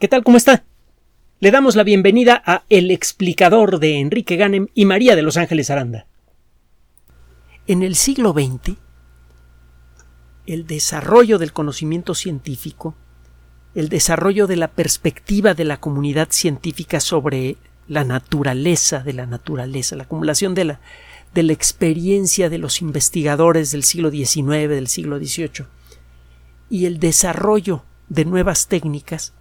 ¿Qué tal? ¿Cómo está? Le damos la bienvenida a El explicador de Enrique Ganem y María de Los Ángeles Aranda. En el siglo XX, el desarrollo del conocimiento científico, el desarrollo de la perspectiva de la comunidad científica sobre la naturaleza de la naturaleza, la acumulación de la, de la experiencia de los investigadores del siglo XIX, del siglo XVIII, y el desarrollo de nuevas técnicas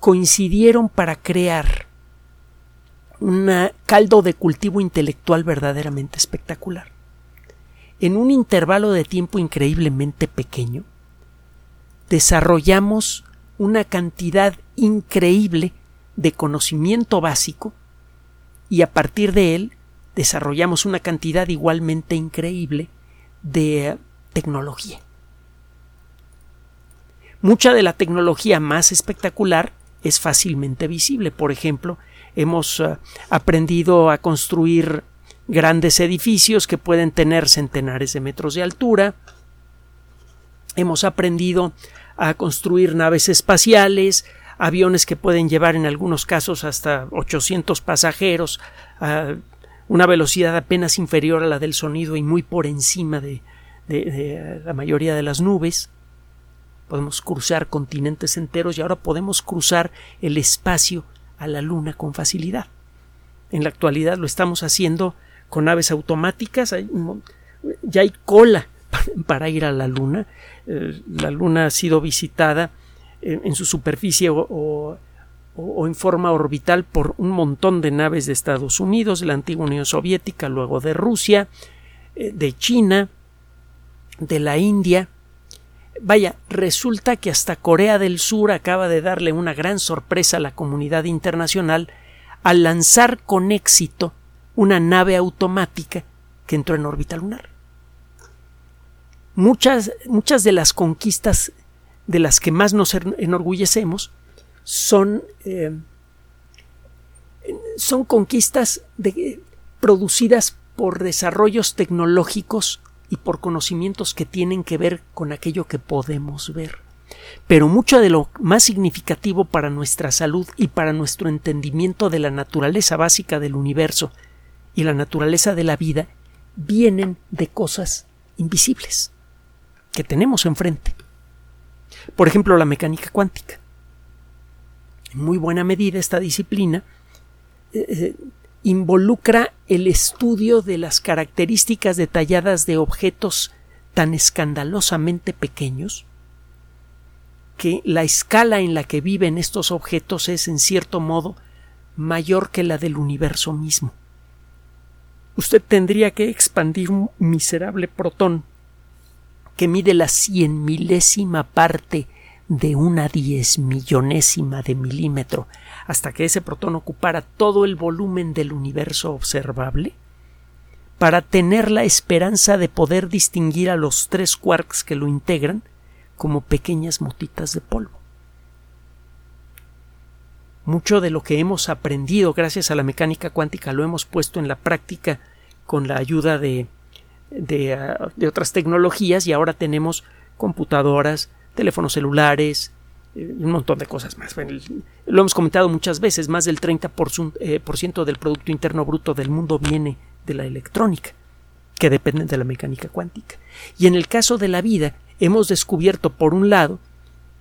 coincidieron para crear un caldo de cultivo intelectual verdaderamente espectacular. En un intervalo de tiempo increíblemente pequeño, desarrollamos una cantidad increíble de conocimiento básico y a partir de él desarrollamos una cantidad igualmente increíble de tecnología. Mucha de la tecnología más espectacular es fácilmente visible. Por ejemplo, hemos uh, aprendido a construir grandes edificios que pueden tener centenares de metros de altura. Hemos aprendido a construir naves espaciales, aviones que pueden llevar en algunos casos hasta 800 pasajeros a una velocidad apenas inferior a la del sonido y muy por encima de la mayoría de las nubes podemos cruzar continentes enteros y ahora podemos cruzar el espacio a la Luna con facilidad. En la actualidad lo estamos haciendo con aves automáticas, ya hay cola para ir a la Luna. Eh, la Luna ha sido visitada en su superficie o, en forma orbital por un montón de naves de Estados Unidos, de la antigua Unión Soviética, luego de Rusia, eh, de China, de la India, Vaya, resulta que hasta Corea del Sur acaba de darle una gran sorpresa a la comunidad internacional al lanzar con éxito una nave automática que entró en órbita lunar. Muchas, muchas de las conquistas de las que más nos enorgullecemos son, eh, son conquistas producidas por desarrollos tecnológicos y por conocimientos que tienen que ver con aquello que podemos ver. Pero mucho de lo más significativo para nuestra salud y para nuestro entendimiento de la naturaleza básica del universo y la naturaleza de la vida vienen de cosas invisibles que tenemos enfrente. Por ejemplo, la mecánica cuántica. En muy buena medida esta disciplina eh, eh, involucra el estudio de las características detalladas de objetos tan escandalosamente pequeños que la escala en la que viven estos objetos es en cierto modo mayor que la del universo mismo. Usted tendría que expandir un miserable protón que mide la cien milésima parte de una diez millonésima de milímetro hasta que ese protón ocupara todo el volumen del universo observable, para tener la esperanza de poder distinguir a los tres quarks que lo integran como pequeñas motitas de polvo. Mucho de lo que hemos aprendido gracias a la mecánica cuántica lo hemos puesto en la práctica con la ayuda de, de, ah, de otras tecnologías y ahora tenemos computadoras, teléfonos celulares, eh, un montón de cosas más. lo hemos comentado muchas veces, más del 30% eh, del Producto Interno Bruto del mundo viene de la electrónica, que depende de la mecánica cuántica. Y en el caso de la vida, hemos descubierto, por un lado,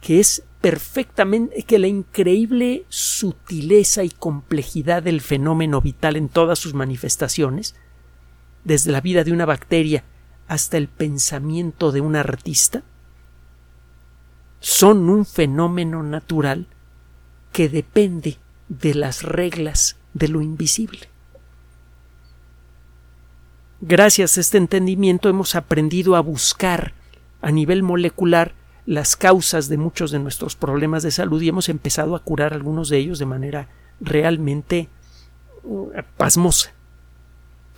que es perfectamente que la increíble sutileza y complejidad del fenómeno vital en todas sus manifestaciones, desde la vida de una bacteria hasta el pensamiento de un artista, son un fenómeno natural que depende de las reglas de lo invisible. Gracias a este entendimiento hemos aprendido a buscar a nivel molecular las causas de muchos de nuestros problemas de salud y hemos empezado a curar algunos de ellos de manera realmente uh, pasmosa.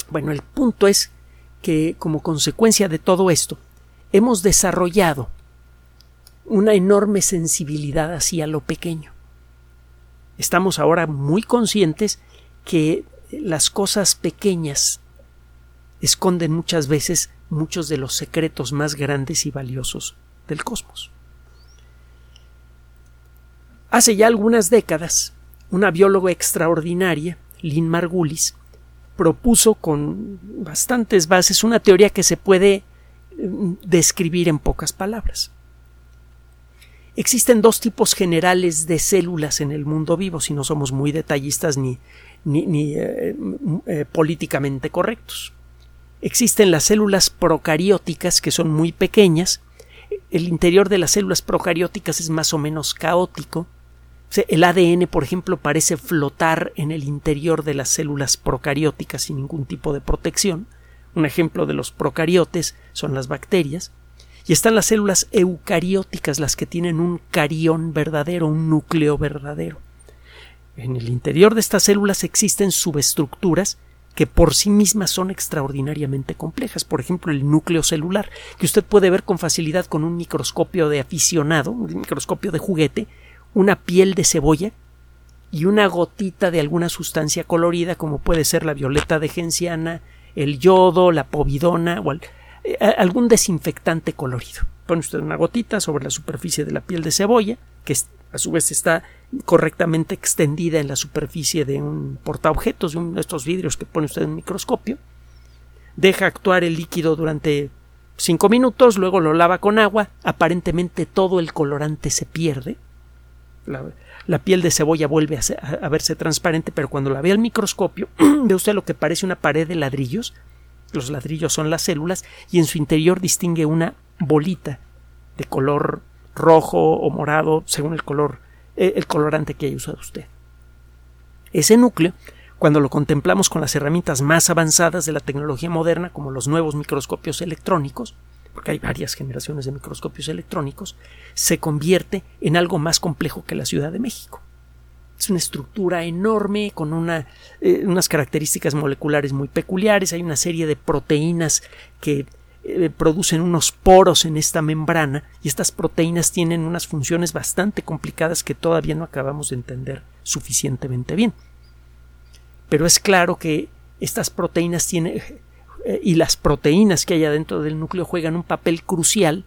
Bueno, el punto es que como consecuencia de todo esto hemos desarrollado una enorme sensibilidad hacia lo pequeño. Estamos ahora muy conscientes que las cosas pequeñas esconden muchas veces muchos de los secretos más grandes y valiosos del cosmos. Hace ya algunas décadas, una bióloga extraordinaria, Lynn Margulis, propuso con bastantes bases una teoría que se puede mm, describir en pocas palabras. Existen dos tipos generales de células en el mundo vivo, si no somos muy detallistas ni, eh, eh, políticamente correctos. Existen las células procarióticas, que son muy pequeñas. El interior de las células procarióticas es más o menos caótico. El ADN, por ejemplo, parece flotar en el interior de las células procarióticas sin ningún tipo de protección. Un ejemplo de los procariotes son las bacterias. Y están las células eucarióticas, las que tienen un carión verdadero, un núcleo verdadero. En el interior de estas células existen subestructuras que por sí mismas son extraordinariamente complejas. Por ejemplo, el núcleo celular, que usted puede ver con facilidad con un microscopio de aficionado, un microscopio de juguete, una piel de cebolla y una gotita de alguna sustancia colorida, como puede ser la violeta de genciana, el yodo, la povidona o algún desinfectante colorido. Pone usted una gotita sobre la superficie de la piel de cebolla, que a su vez está correctamente extendida en la superficie de un portaobjetos, de uno de estos vidrios que pone usted en microscopio. Deja actuar el líquido durante cinco minutos, luego lo lava con agua, aparentemente todo el colorante se pierde. La, piel de cebolla vuelve a, verse transparente, pero cuando la ve al microscopio, ve usted lo que parece una pared de ladrillos. Los ladrillos son las células y en su interior distingue una bolita de color rojo o morado, según el color, eh, el colorante que haya usado usted. Ese núcleo, cuando lo contemplamos con las herramientas más avanzadas de la tecnología moderna, como los nuevos microscopios electrónicos, porque hay varias generaciones de microscopios electrónicos, se convierte en algo más complejo que la Ciudad de México. Es una estructura enorme con eh, unas características moleculares muy peculiares. Hay una serie de proteínas que eh, producen unos poros en esta membrana y estas proteínas tienen unas funciones bastante complicadas que todavía no acabamos de entender suficientemente bien. Pero es claro que estas proteínas tienen eh, y las proteínas que hay adentro del núcleo juegan un papel crucial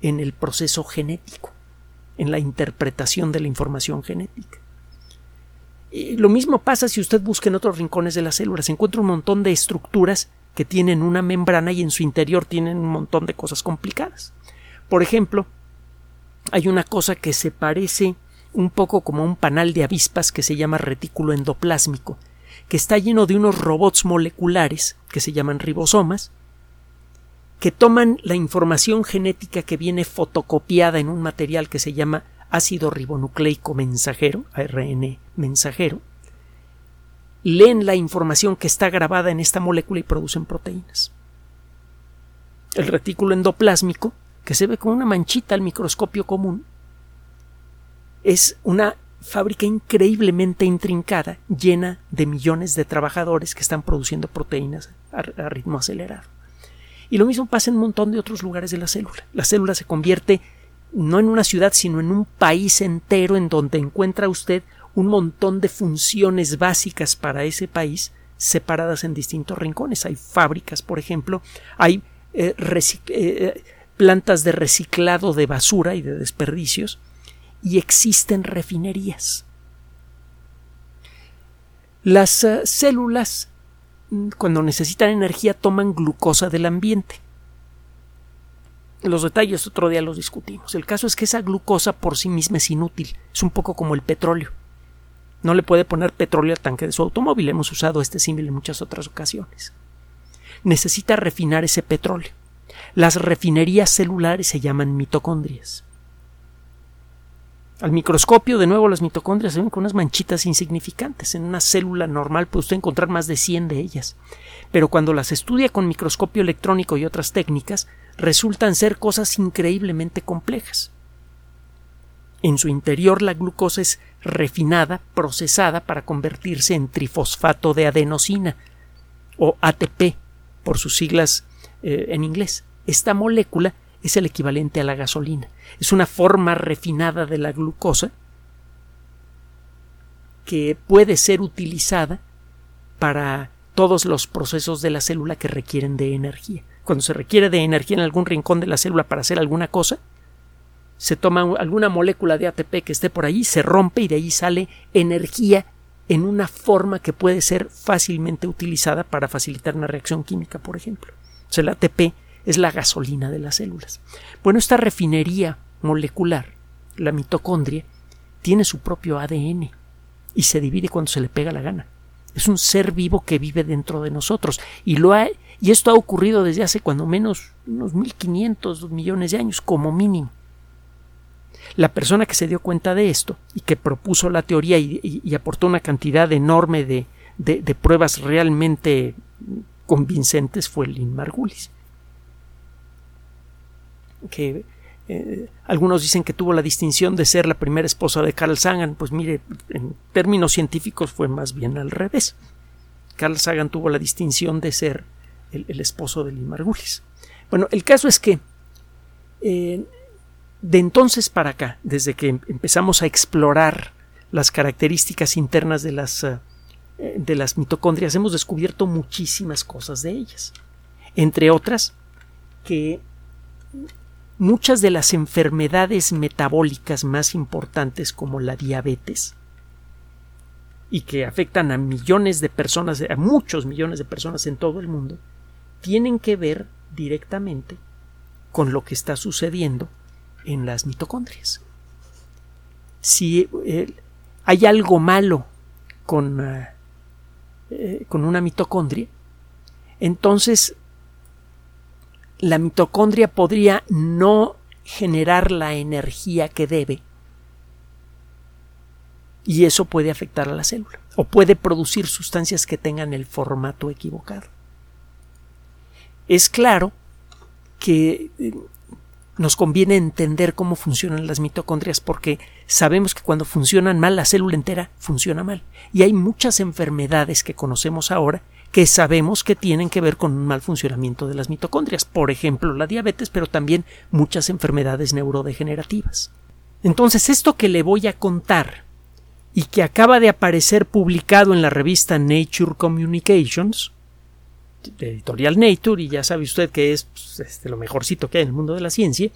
en el proceso genético, en la interpretación de la información genética. Lo mismo pasa si usted busca en otros rincones de las células. Se encuentra un montón de estructuras que tienen una membrana y en su interior tienen un montón de cosas complicadas. Por ejemplo, hay una cosa que se parece un poco como un panal de avispas que se llama retículo endoplásmico, que está lleno de unos robots moleculares que se llaman ribosomas, que toman la información genética que viene fotocopiada en un material que se llama ácido ribonucleico mensajero, ARN mensajero, leen la información que está grabada en esta molécula y producen proteínas. El retículo endoplásmico, que se ve como una manchita al microscopio común, es una fábrica increíblemente intrincada, llena de millones de trabajadores que están produciendo proteínas a, ritmo acelerado. Y lo mismo pasa en un montón de otros lugares de la célula. La célula se convierte no en una ciudad, sino en un país entero en donde encuentra usted un montón de funciones básicas para ese país separadas en distintos rincones. Hay fábricas, por ejemplo, hay eh, eh, plantas de reciclado de basura y de desperdicios, y existen refinerías. Las eh, células, mm, cuando necesitan energía, toman glucosa del ambiente. Los detalles otro día los discutimos. El caso es que esa glucosa por sí misma es inútil. Es un poco como el petróleo. No le puede poner petróleo al tanque de su automóvil. Hemos usado este símil en muchas otras ocasiones. Necesita refinar ese petróleo. Las refinerías celulares se llaman mitocondrias. Al microscopio, de nuevo, las mitocondrias se ven con unas manchitas insignificantes. En una célula normal puede usted encontrar más de 100 de ellas. Pero cuando las estudia con microscopio electrónico y otras técnicas, resultan ser cosas increíblemente complejas. En su interior la glucosa es refinada, procesada para convertirse en trifosfato de adenosina o ATP por sus siglas eh, en inglés. Esta molécula es el equivalente a la gasolina. Es una forma refinada de la glucosa que puede ser utilizada para todos los procesos de la célula que requieren de energía. Cuando se requiere de energía en algún rincón de la célula para hacer alguna cosa, se toma alguna molécula de ATP que esté por ahí, se rompe y de ahí sale energía en una forma que puede ser fácilmente utilizada para facilitar una reacción química, por ejemplo. O sea, el ATP es la gasolina de las células. Bueno, esta refinería molecular, la mitocondria, tiene su propio ADN y se divide cuando se le pega la gana. Es un ser vivo que vive dentro de nosotros y lo ha, y esto ha ocurrido desde hace cuando menos unos 1500 millones de años como mínimo. La persona que se dio cuenta de esto y que propuso la teoría y, aportó una cantidad enorme de, pruebas realmente convincentes fue Lynn Margulis. Que eh, algunos dicen que tuvo la distinción de ser la primera esposa de Carl Sagan. Pues mire, en términos científicos fue más bien al revés. Carl Sagan tuvo la distinción de ser el, esposo de Lynn Margulis. Bueno, el caso es que eh, de entonces para acá, desde que empezamos a explorar las características internas de las, eh, de las mitocondrias, hemos descubierto muchísimas cosas de ellas. Entre otras, que muchas de las enfermedades metabólicas más importantes como la diabetes y que afectan a millones de personas, a muchos millones de personas en todo el mundo, tienen que ver directamente con lo que está sucediendo en las mitocondrias. Si eh, hay algo malo con, eh, eh, con una mitocondria, entonces la mitocondria podría no generar la energía que debe y eso puede afectar a la célula o puede producir sustancias que tengan el formato equivocado. Es claro que nos conviene entender cómo funcionan las mitocondrias porque sabemos que cuando funcionan mal la célula entera funciona mal. Y hay muchas enfermedades que conocemos ahora que sabemos que tienen que ver con un mal funcionamiento de las mitocondrias, por ejemplo la diabetes, pero también muchas enfermedades neurodegenerativas. Entonces, esto que le voy a contar y que acaba de aparecer publicado en la revista Nature Communications, editorial Nature, y ya sabe usted que es pues, este, lo mejorcito que hay en el mundo de la ciencia,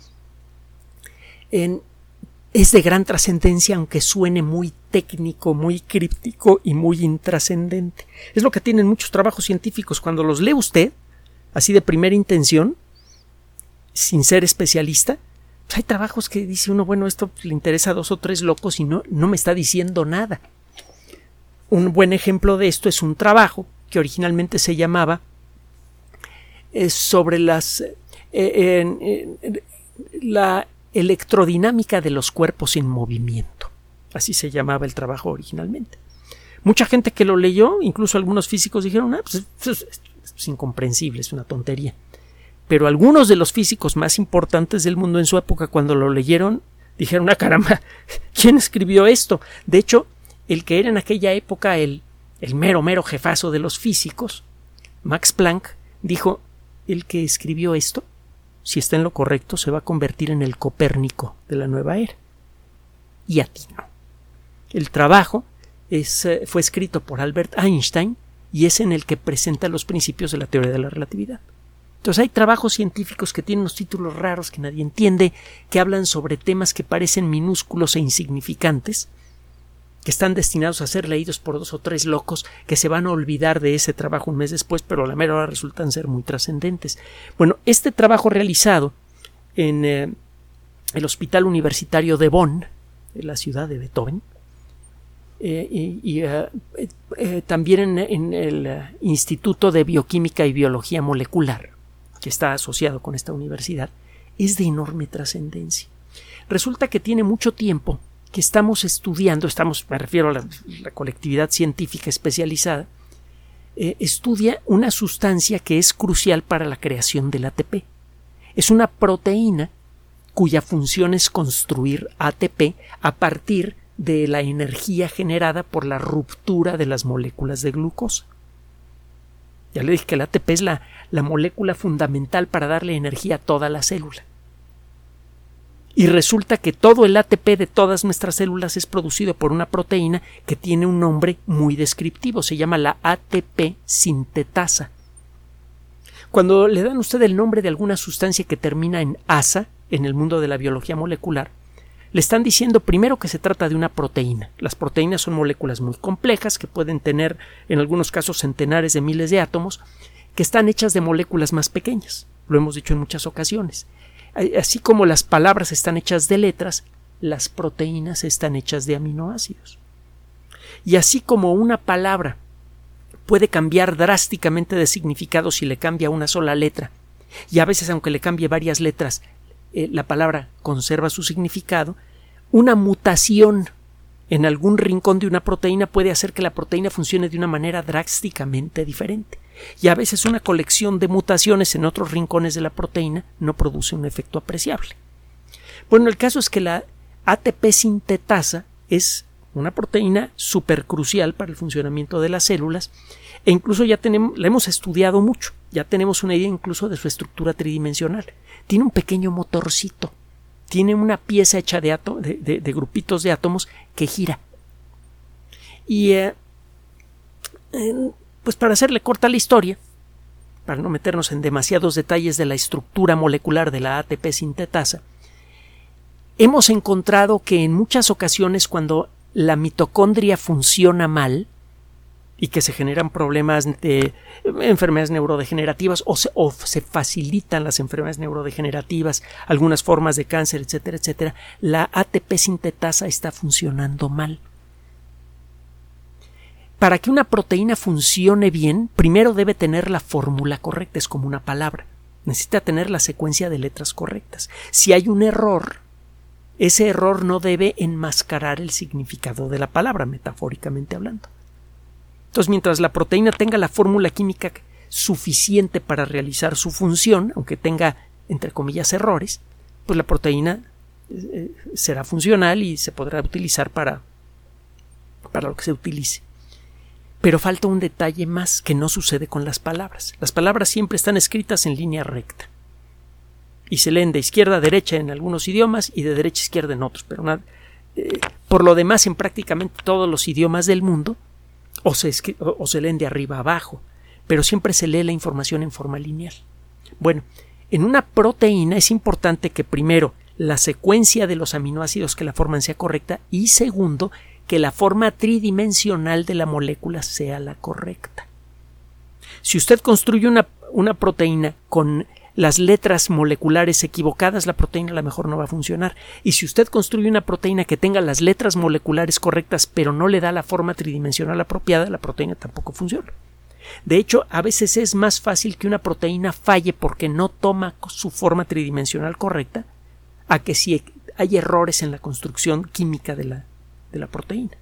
es de gran trascendencia, aunque suene muy técnico, muy críptico y muy intrascendente. Es lo que tienen muchos trabajos científicos. Cuando los lee usted, así de primera intención, sin ser especialista, pues hay trabajos que dice uno, bueno, esto le interesa a dos o tres locos y no, no me está diciendo nada. Un buen ejemplo de esto es un trabajo que originalmente se llamaba sobre las eh, la electrodinámica de los cuerpos en movimiento. Así se llamaba el trabajo originalmente. Mucha gente que lo leyó, incluso algunos físicos dijeron, ah, pues es incomprensible, es una tontería. Pero algunos de los físicos más importantes del mundo en su época, cuando lo leyeron, dijeron, ah, caramba, ¿quién escribió esto? De hecho, el que era en aquella época el, el mero, mero jefazo de los físicos, Max Planck, dijo, el que escribió esto, si está en lo correcto, se va a convertir en el Copérnico de la nueva era. Y a ti no. El trabajo es, eh, fue escrito por Albert Einstein y es en el que presenta los principios de la teoría de la relatividad. Entonces hay trabajos científicos que tienen unos títulos raros que nadie entiende, que hablan sobre temas que parecen minúsculos e insignificantes, que están destinados a ser leídos por dos o tres locos que se van a olvidar de ese trabajo un mes después, pero a la mera hora resultan ser muy trascendentes. Bueno, este trabajo realizado en eh, el Hospital Universitario de Bonn, en la ciudad de Beethoven, eh, y, eh, también en, el Instituto de Bioquímica y Biología Molecular, que está asociado con esta universidad, es de enorme trascendencia. Resulta que tiene mucho tiempo que estamos estudiando, estamos, me refiero a la, colectividad científica especializada, eh, estudia una sustancia que es crucial para la creación del ATP. Es una proteína cuya función es construir ATP a partir de la energía generada por la ruptura de las moléculas de glucosa. Ya le dije que el ATP es la molécula fundamental para darle energía a toda la célula y resulta que todo el ATP de todas nuestras células es producido por una proteína que tiene un nombre muy descriptivo, se llama la ATP sintetasa. Cuando le dan usted el nombre de alguna sustancia que termina en asa, en el mundo de la biología molecular, le están diciendo primero que se trata de una proteína. Las proteínas son moléculas muy complejas que pueden tener en algunos casos centenares de miles de átomos que están hechas de moléculas más pequeñas. Lo hemos dicho en muchas ocasiones. Así como las palabras están hechas de letras, las proteínas están hechas de aminoácidos. Y así como una palabra puede cambiar drásticamente de significado si le cambia una sola letra, y a veces aunque le cambie varias letras, eh, la palabra conserva su significado, una mutación en algún rincón de una proteína puede hacer que la proteína funcione de una manera drásticamente diferente. Y a veces una colección de mutaciones en otros rincones de la proteína no produce un efecto apreciable. Bueno, el caso es que la ATP sintetasa es una proteína supercrucial para el funcionamiento de las células e incluso ya tenemos, la hemos estudiado mucho, ya tenemos una idea incluso de su estructura tridimensional. Tiene un pequeño motorcito, tiene una pieza hecha de, de, grupitos de átomos que gira. Y eh, pues para hacerle corta la historia, para no meternos en demasiados detalles de la estructura molecular de la ATP sintetasa, hemos encontrado que en muchas ocasiones cuando la mitocondria funciona mal, y que se generan problemas de enfermedades neurodegenerativas o se, facilitan las enfermedades neurodegenerativas, algunas formas de cáncer, etcétera, etcétera, la ATP sintetasa está funcionando mal. Para que una proteína funcione bien, primero debe tener la fórmula correcta, es como una palabra. Necesita tener la secuencia de letras correctas. Si hay un error, ese error no debe enmascarar el significado de la palabra, metafóricamente hablando. Entonces, mientras la proteína tenga la fórmula química suficiente para realizar su función, aunque tenga, entre comillas, errores, pues la proteína eh, será funcional y se podrá utilizar para, para lo que se utilice. Pero falta un detalle más que no sucede con las palabras. Las palabras siempre están escritas en línea recta. Y se leen de izquierda a derecha en algunos idiomas y de derecha a izquierda en otros. Pero eh, por lo demás, en prácticamente todos los idiomas del mundo, o se, o se leen de arriba a abajo, pero siempre se lee la información en forma lineal. Bueno, en una proteína es importante que primero la secuencia de los aminoácidos que la forman sea correcta y segundo que la forma tridimensional de la molécula sea la correcta. Si usted construye una, una proteína con las letras moleculares equivocadas, la proteína a lo mejor no va a funcionar. Y si usted construye una proteína que tenga las letras moleculares correctas, pero no le da la forma tridimensional apropiada, la proteína tampoco funciona. De hecho, a veces es más fácil que una proteína falle porque no toma su forma tridimensional correcta, a que si hay errores en la construcción química de la, de la proteína.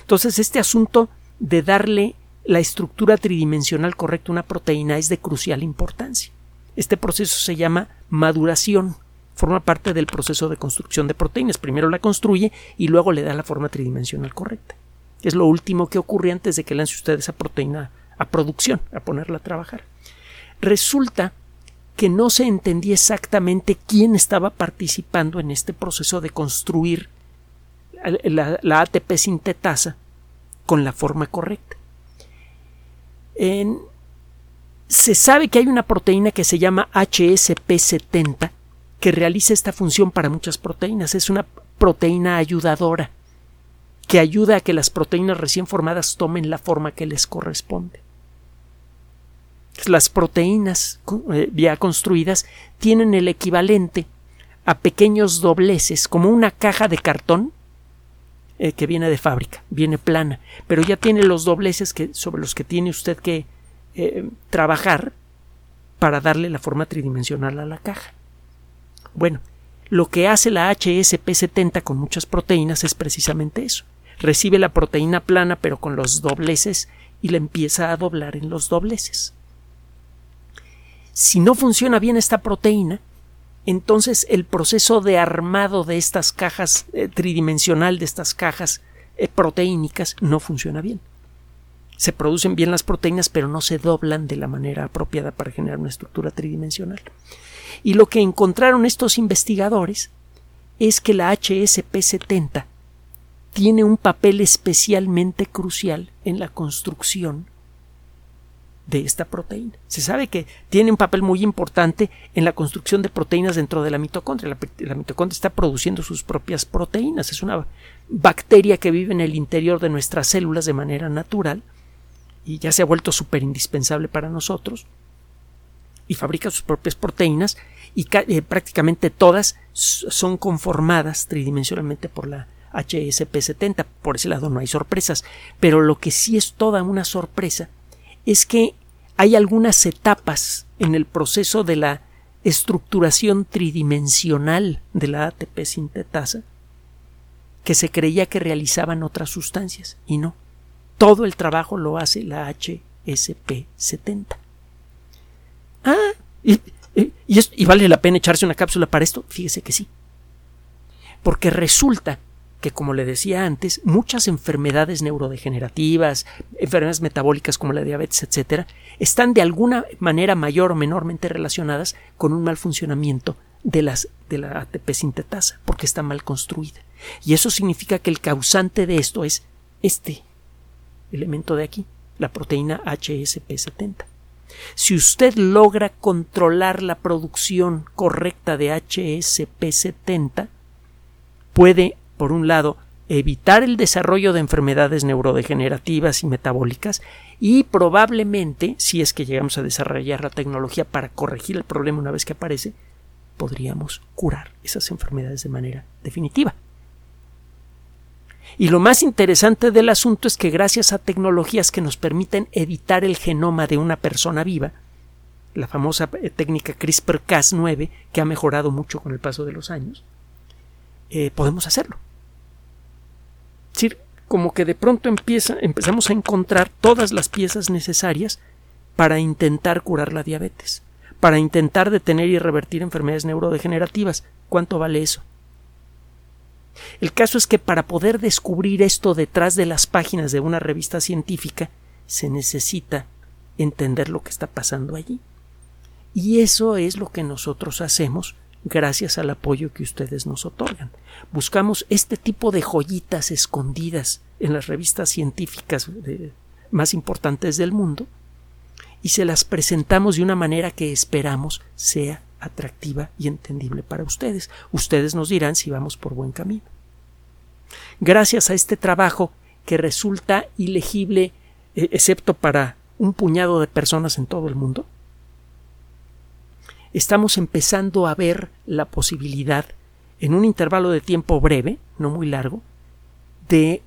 Entonces, este asunto de darle la estructura tridimensional correcta a una proteína es de crucial importancia. Este proceso se llama maduración. Forma parte del proceso de construcción de proteínas. Primero la construye y luego le da la forma tridimensional correcta. Es lo último que ocurre antes de que lance usted esa proteína a producción, a ponerla a trabajar. Resulta que no se entendía exactamente quién estaba participando en este proceso de construir la, ATP sintetasa con la forma correcta. En, se sabe que hay una proteína que se llama HSP70 que realiza esta función para muchas proteínas. Es una proteína ayudadora que ayuda a que las proteínas recién formadas tomen la forma que les corresponde. Las proteínas eh, ya construidas tienen el equivalente a pequeños dobleces, como una caja de cartón eh, que viene de fábrica, viene plana, pero ya tiene los dobleces que, sobre los que tiene usted que eh, trabajar para darle la forma tridimensional a la caja. Bueno, lo que hace la HSP70 con muchas proteínas es precisamente eso. Recibe la proteína plana pero con los dobleces y la empieza a doblar en los dobleces. Si no funciona bien esta proteína, entonces el proceso de armado de estas cajas eh, tridimensional, de estas cajas eh, proteínicas, no funciona bien se producen bien las proteínas, pero no se doblan de la manera apropiada para generar una estructura tridimensional. Y lo que encontraron estos investigadores es que la HSP70 tiene un papel especialmente crucial en la construcción de esta proteína. Se sabe que tiene un papel muy importante en la construcción de proteínas dentro de la mitocondria. La, mitocondria está produciendo sus propias proteínas. Es una bacteria que vive en el interior de nuestras células de manera natural y ya se ha vuelto súper indispensable para nosotros y fabrica sus propias proteínas y eh, prácticamente todas son conformadas tridimensionalmente por la HSP70. Por ese lado no hay sorpresas, pero lo que sí es toda una sorpresa es que hay algunas etapas en el proceso de la estructuración tridimensional de la ATP sintetasa que se creía que realizaban otras sustancias y no. Todo el trabajo lo hace la HSP70. Ah, y, y vale la pena echarse una cápsula para esto. Fíjese que sí. Porque resulta que, como le decía antes, muchas enfermedades neurodegenerativas, enfermedades metabólicas como la diabetes, etcétera, están de alguna manera mayor o menormente relacionadas con un mal funcionamiento de, las, de la ATP sintetasa, porque está mal construida. Y eso significa que el causante de esto es este elemento de aquí, la proteína HSP70. Si usted logra controlar la producción correcta de HSP70, puede por un lado, evitar el desarrollo de enfermedades neurodegenerativas y metabólicas y probablemente, si es que llegamos a desarrollar la tecnología para corregir el problema una vez que aparece, podríamos curar esas enfermedades de manera definitiva. Y lo más interesante del asunto es que gracias a tecnologías que nos permiten editar el genoma de una persona viva, la famosa eh, técnica CRISPR-Cas9, que ha mejorado mucho con el paso de los años, eh, podemos hacerlo decir, como que de pronto empieza, empezamos a encontrar todas las piezas necesarias para intentar curar la diabetes, para intentar detener y revertir enfermedades neurodegenerativas. ¿Cuánto vale eso? El caso es que para poder descubrir esto detrás de las páginas de una revista científica, se necesita entender lo que está pasando allí. Y eso es lo que nosotros hacemos gracias al apoyo que ustedes nos otorgan. Buscamos este tipo de joyitas escondidas en las revistas científicas más importantes del mundo y se las presentamos de una manera que esperamos sea atractiva y entendible para ustedes. Ustedes nos dirán si vamos por buen camino. Gracias a este trabajo que resulta ilegible eh, excepto para un puñado de personas en todo el mundo, estamos empezando a ver la posibilidad, en un intervalo de tiempo breve, no muy largo, de,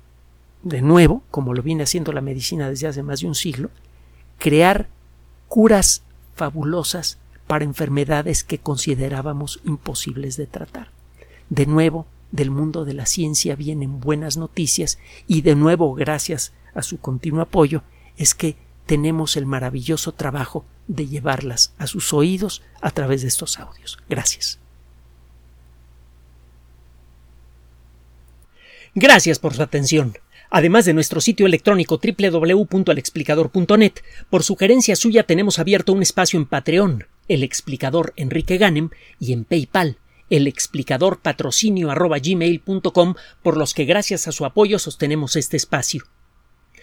de nuevo, como lo viene haciendo la medicina desde hace más de un siglo, crear curas fabulosas para enfermedades que considerábamos imposibles de tratar. De nuevo, del mundo de la ciencia vienen buenas noticias y de nuevo, gracias a su continuo apoyo, es que tenemos el maravilloso trabajo de llevarlas a sus oídos a través de estos audios. Gracias. Gracias por su atención. Además de nuestro sitio electrónico www.alexplicador.net, por sugerencia suya tenemos abierto un espacio en Patreon, el explicador Enrique Ganem, y en PayPal, el explicador patrocinio por los que gracias a su apoyo sostenemos este espacio.